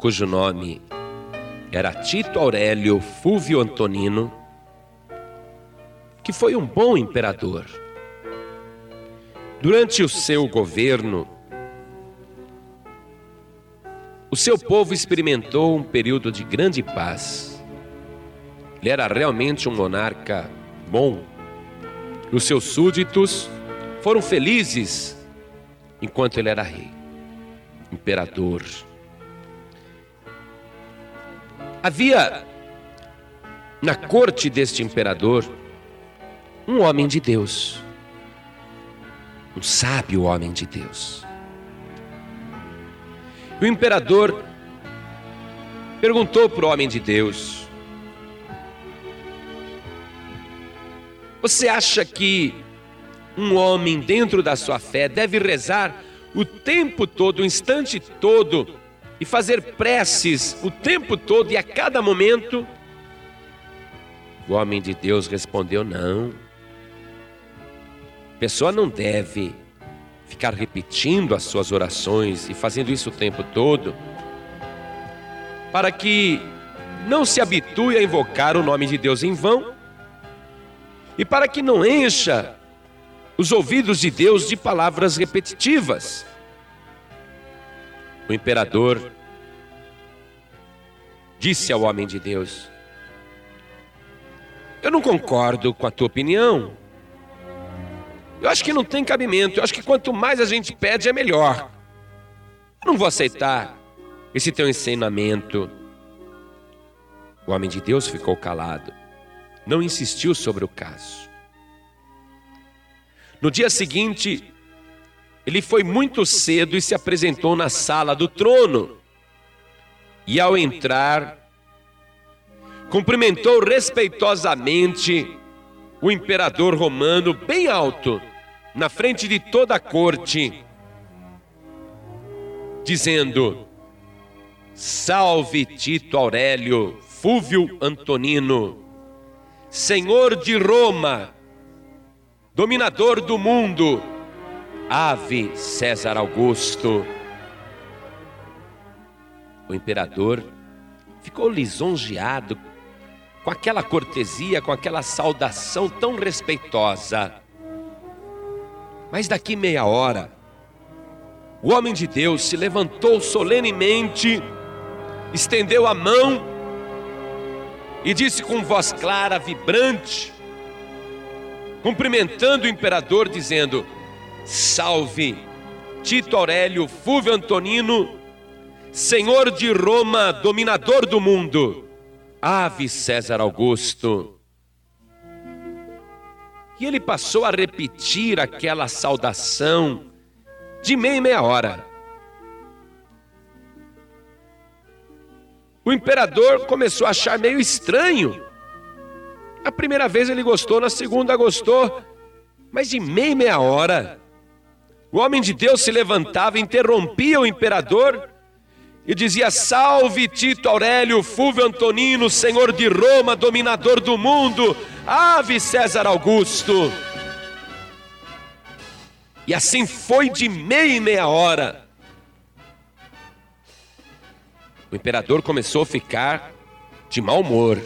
cujo nome era Tito Aurélio Fúvio Antonino, que foi um bom imperador. Durante o seu governo, o seu povo experimentou um período de grande paz. Ele era realmente um monarca bom. Os seus súditos foram felizes enquanto ele era rei, imperador. Havia na corte deste imperador um homem de Deus, um sábio homem de Deus. O imperador perguntou para o homem de Deus: Você acha que um homem dentro da sua fé deve rezar o tempo todo, o instante todo, e fazer preces o tempo todo e a cada momento? O homem de Deus respondeu: Não. A pessoa não deve ficar repetindo as suas orações e fazendo isso o tempo todo, para que não se habitue a invocar o nome de Deus em vão e para que não encha os ouvidos de Deus de palavras repetitivas. O imperador disse ao homem de Deus: Eu não concordo com a tua opinião. Eu acho que não tem cabimento. Eu acho que quanto mais a gente pede, é melhor. Eu não vou aceitar esse teu ensinamento. O homem de Deus ficou calado. Não insistiu sobre o caso. No dia seguinte, ele foi muito cedo e se apresentou na sala do trono. E ao entrar, cumprimentou respeitosamente o imperador romano bem alto na frente de toda a corte, dizendo: Salve Tito Aurélio, Fúvio Antonino, senhor de Roma, dominador do mundo, ave César Augusto. O imperador ficou lisonjeado com aquela cortesia, com aquela saudação tão respeitosa. Mas daqui meia hora, o homem de Deus se levantou solenemente, estendeu a mão e disse com voz clara, vibrante, cumprimentando o imperador, dizendo: Salve, Tito Aurélio Fúvio Antonino, senhor de Roma, dominador do mundo, ave César Augusto. E ele passou a repetir aquela saudação de meia e meia hora. O imperador começou a achar meio estranho. A primeira vez ele gostou, na segunda gostou, mas de meia e meia hora, o homem de Deus se levantava, interrompia o imperador e dizia: Salve Tito Aurélio, Fúvio Antonino, senhor de Roma, dominador do mundo, ave César Augusto. E assim foi de meia e meia hora. O imperador começou a ficar de mau humor.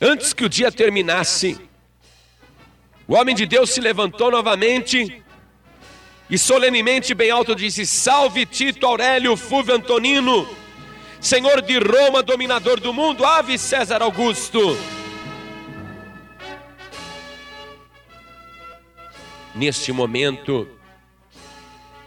Antes que o dia terminasse, o homem de Deus se levantou novamente e solenemente bem alto disse: Salve Tito Aurélio Fúvio Antonino, senhor de Roma, dominador do mundo, ave César Augusto. Neste momento,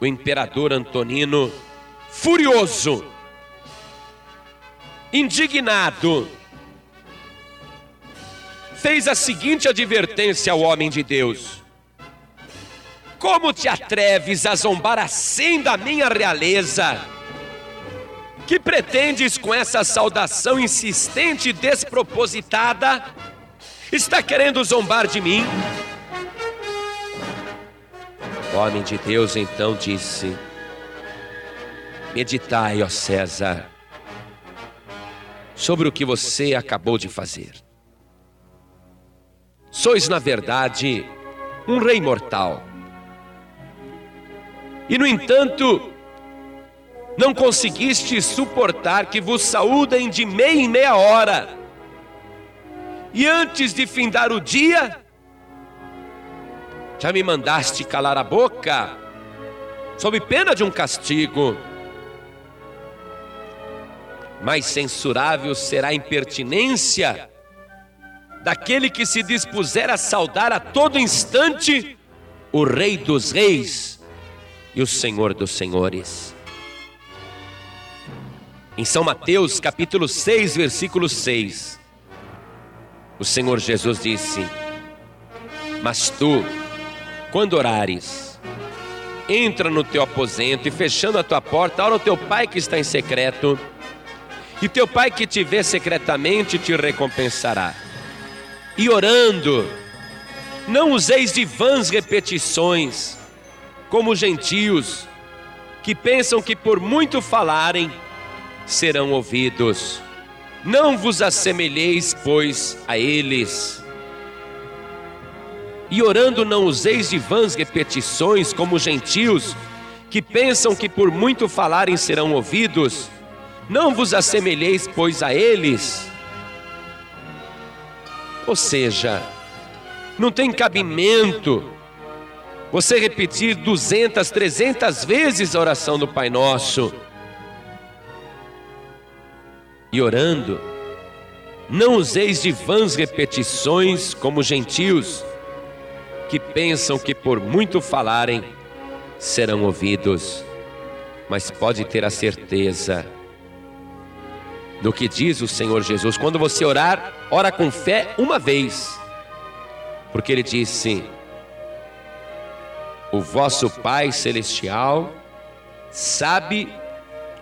o imperador Antonino, furioso, indignado, fez a seguinte advertência ao homem de Deus: Como te atreves a zombar assim da minha realeza? Que pretendes com essa saudação insistente e despropositada? Está querendo zombar de mim? O homem de Deus então disse: Meditai, ó César, sobre o que você acabou de fazer. Sois, na verdade, um rei mortal. E no entanto, não conseguiste suportar que vos saúdem de meia em meia hora. E antes de findar o dia, já me mandaste calar a boca, sob pena de um castigo. Mais censurável será a impertinência daquele que se dispuser a saudar a todo instante o Rei dos Reis e o Senhor dos Senhores. Em São Mateus, capítulo 6, versículo 6, o Senhor Jesus disse: Mas tu, quando orares, entra no teu aposento e fechando a tua porta, ora ao teu pai que está em secreto, e teu pai que te vê secretamente te recompensará. E orando, não useis de vãs repetições, como gentios, que pensam que por muito falarem, serão ouvidos. Não vos assemelheis, pois, a eles. E orando, não useis de vãs repetições, como gentios, que pensam que por muito falarem serão ouvidos. Não vos assemelheis, pois, a eles. Ou seja, não tem cabimento você repetir 200, 300 vezes a oração do Pai Nosso. E orando, não useis de vãs repetições como gentios, que pensam que por muito falarem serão ouvidos, mas pode ter a certeza do que diz o Senhor Jesus. Quando você orar, ora com fé uma vez, porque Ele disse: O vosso Pai Celestial sabe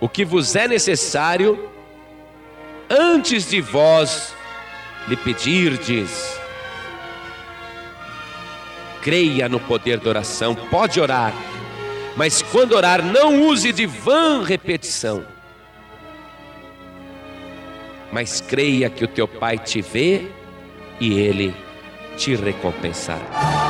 o que vos é necessário antes de vós lhe pedirdes. Creia no poder da oração, pode orar, mas quando orar, não use de vã repetição. Mas creia que o teu Pai te vê e ele te recompensará.